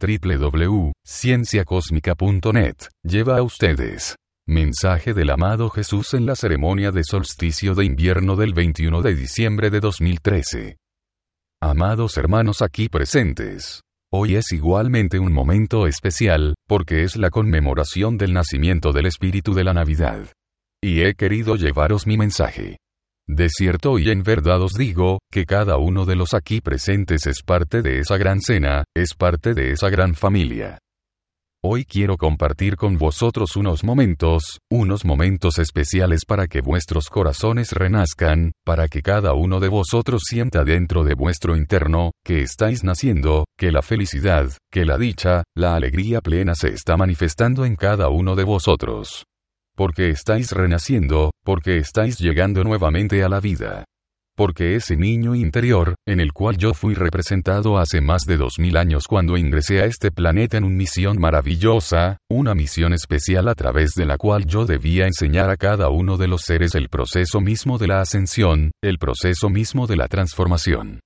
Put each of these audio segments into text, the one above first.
www.cienciacosmica.net lleva a ustedes mensaje del amado Jesús en la ceremonia de solsticio de invierno del 21 de diciembre de 2013. Amados hermanos aquí presentes, hoy es igualmente un momento especial, porque es la conmemoración del nacimiento del Espíritu de la Navidad. Y he querido llevaros mi mensaje. De cierto y en verdad os digo, que cada uno de los aquí presentes es parte de esa gran cena, es parte de esa gran familia. Hoy quiero compartir con vosotros unos momentos, unos momentos especiales para que vuestros corazones renazcan, para que cada uno de vosotros sienta dentro de vuestro interno, que estáis naciendo, que la felicidad, que la dicha, la alegría plena se está manifestando en cada uno de vosotros porque estáis renaciendo, porque estáis llegando nuevamente a la vida. Porque ese niño interior, en el cual yo fui representado hace más de dos mil años cuando ingresé a este planeta en una misión maravillosa, una misión especial a través de la cual yo debía enseñar a cada uno de los seres el proceso mismo de la ascensión, el proceso mismo de la transformación.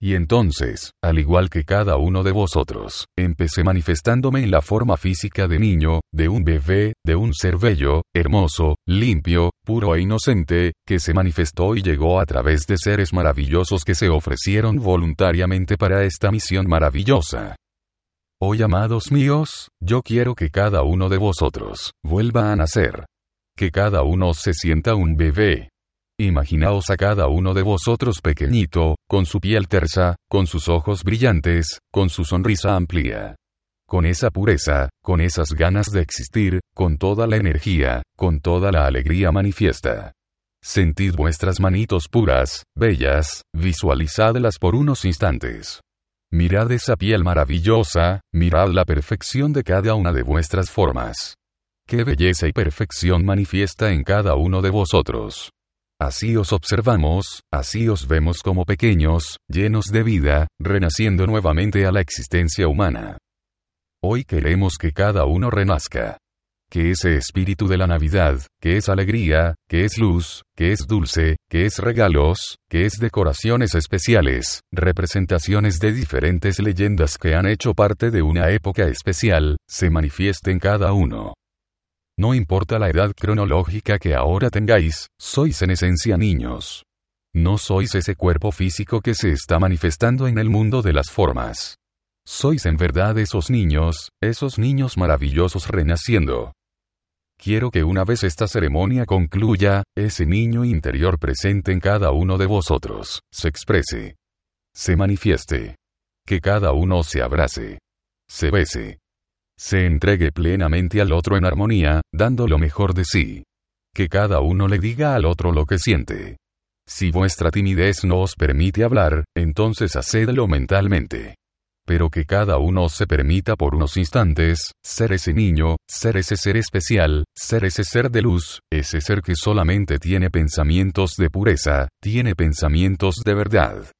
Y entonces, al igual que cada uno de vosotros, empecé manifestándome en la forma física de niño, de un bebé, de un ser bello, hermoso, limpio, puro e inocente, que se manifestó y llegó a través de seres maravillosos que se ofrecieron voluntariamente para esta misión maravillosa. Hoy, amados míos, yo quiero que cada uno de vosotros vuelva a nacer. Que cada uno se sienta un bebé, Imaginaos a cada uno de vosotros pequeñito, con su piel tersa, con sus ojos brillantes, con su sonrisa amplia. Con esa pureza, con esas ganas de existir, con toda la energía, con toda la alegría manifiesta. Sentid vuestras manitos puras, bellas, visualizadlas por unos instantes. Mirad esa piel maravillosa, mirad la perfección de cada una de vuestras formas. Qué belleza y perfección manifiesta en cada uno de vosotros. Así os observamos, así os vemos como pequeños, llenos de vida, renaciendo nuevamente a la existencia humana. Hoy queremos que cada uno renazca. Que ese espíritu de la Navidad, que es alegría, que es luz, que es dulce, que es regalos, que es decoraciones especiales, representaciones de diferentes leyendas que han hecho parte de una época especial, se manifieste en cada uno. No importa la edad cronológica que ahora tengáis, sois en esencia niños. No sois ese cuerpo físico que se está manifestando en el mundo de las formas. Sois en verdad esos niños, esos niños maravillosos renaciendo. Quiero que una vez esta ceremonia concluya, ese niño interior presente en cada uno de vosotros, se exprese. Se manifieste. Que cada uno se abrace. Se bese se entregue plenamente al otro en armonía, dando lo mejor de sí. Que cada uno le diga al otro lo que siente. Si vuestra timidez no os permite hablar, entonces hacedlo mentalmente. Pero que cada uno se permita por unos instantes, ser ese niño, ser ese ser especial, ser ese ser de luz, ese ser que solamente tiene pensamientos de pureza, tiene pensamientos de verdad.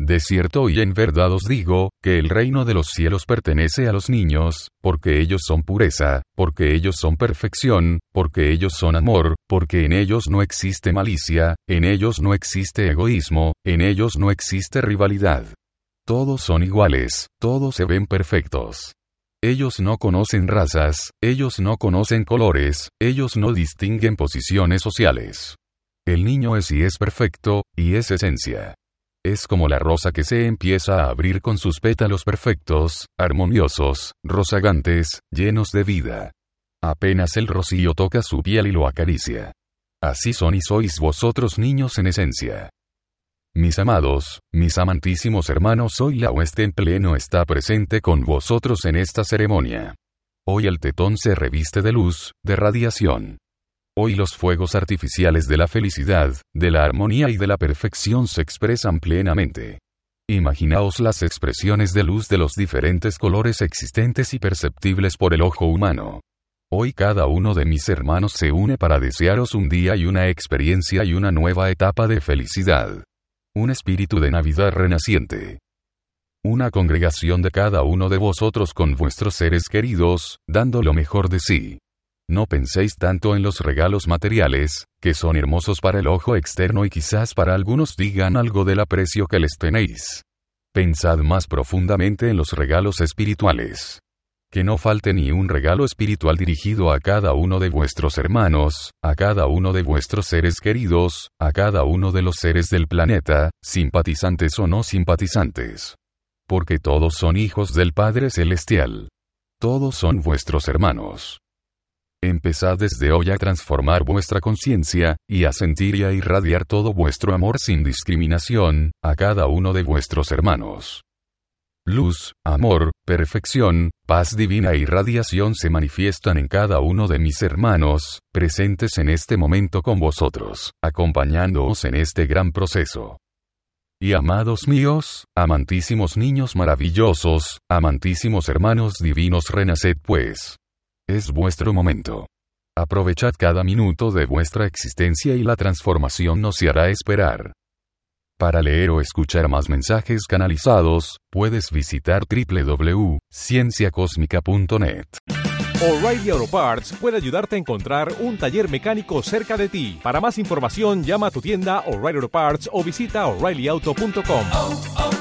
De cierto y en verdad os digo, que el reino de los cielos pertenece a los niños, porque ellos son pureza, porque ellos son perfección, porque ellos son amor, porque en ellos no existe malicia, en ellos no existe egoísmo, en ellos no existe rivalidad. Todos son iguales, todos se ven perfectos. Ellos no conocen razas, ellos no conocen colores, ellos no distinguen posiciones sociales. El niño es y es perfecto, y es esencia. Es como la rosa que se empieza a abrir con sus pétalos perfectos, armoniosos, rozagantes, llenos de vida. Apenas el rocío toca su piel y lo acaricia. Así son y sois vosotros niños en esencia. Mis amados, mis amantísimos hermanos, hoy la hueste en pleno está presente con vosotros en esta ceremonia. Hoy el tetón se reviste de luz, de radiación. Hoy los fuegos artificiales de la felicidad, de la armonía y de la perfección se expresan plenamente. Imaginaos las expresiones de luz de los diferentes colores existentes y perceptibles por el ojo humano. Hoy cada uno de mis hermanos se une para desearos un día y una experiencia y una nueva etapa de felicidad. Un espíritu de Navidad renaciente. Una congregación de cada uno de vosotros con vuestros seres queridos, dando lo mejor de sí. No penséis tanto en los regalos materiales, que son hermosos para el ojo externo y quizás para algunos digan algo del aprecio que les tenéis. Pensad más profundamente en los regalos espirituales. Que no falte ni un regalo espiritual dirigido a cada uno de vuestros hermanos, a cada uno de vuestros seres queridos, a cada uno de los seres del planeta, simpatizantes o no simpatizantes. Porque todos son hijos del Padre Celestial. Todos son vuestros hermanos. Empezad desde hoy a transformar vuestra conciencia, y a sentir y a irradiar todo vuestro amor sin discriminación, a cada uno de vuestros hermanos. Luz, amor, perfección, paz divina e irradiación se manifiestan en cada uno de mis hermanos, presentes en este momento con vosotros, acompañándoos en este gran proceso. Y amados míos, amantísimos niños maravillosos, amantísimos hermanos divinos, renaced pues. Es vuestro momento. Aprovechad cada minuto de vuestra existencia y la transformación no se hará esperar. Para leer o escuchar más mensajes canalizados, puedes visitar www.cienciacosmica.net. O'Reilly Auto Parts puede ayudarte a encontrar un taller mecánico cerca de ti. Para más información, llama a tu tienda O'Reilly Auto Parts o visita oreillyauto.com.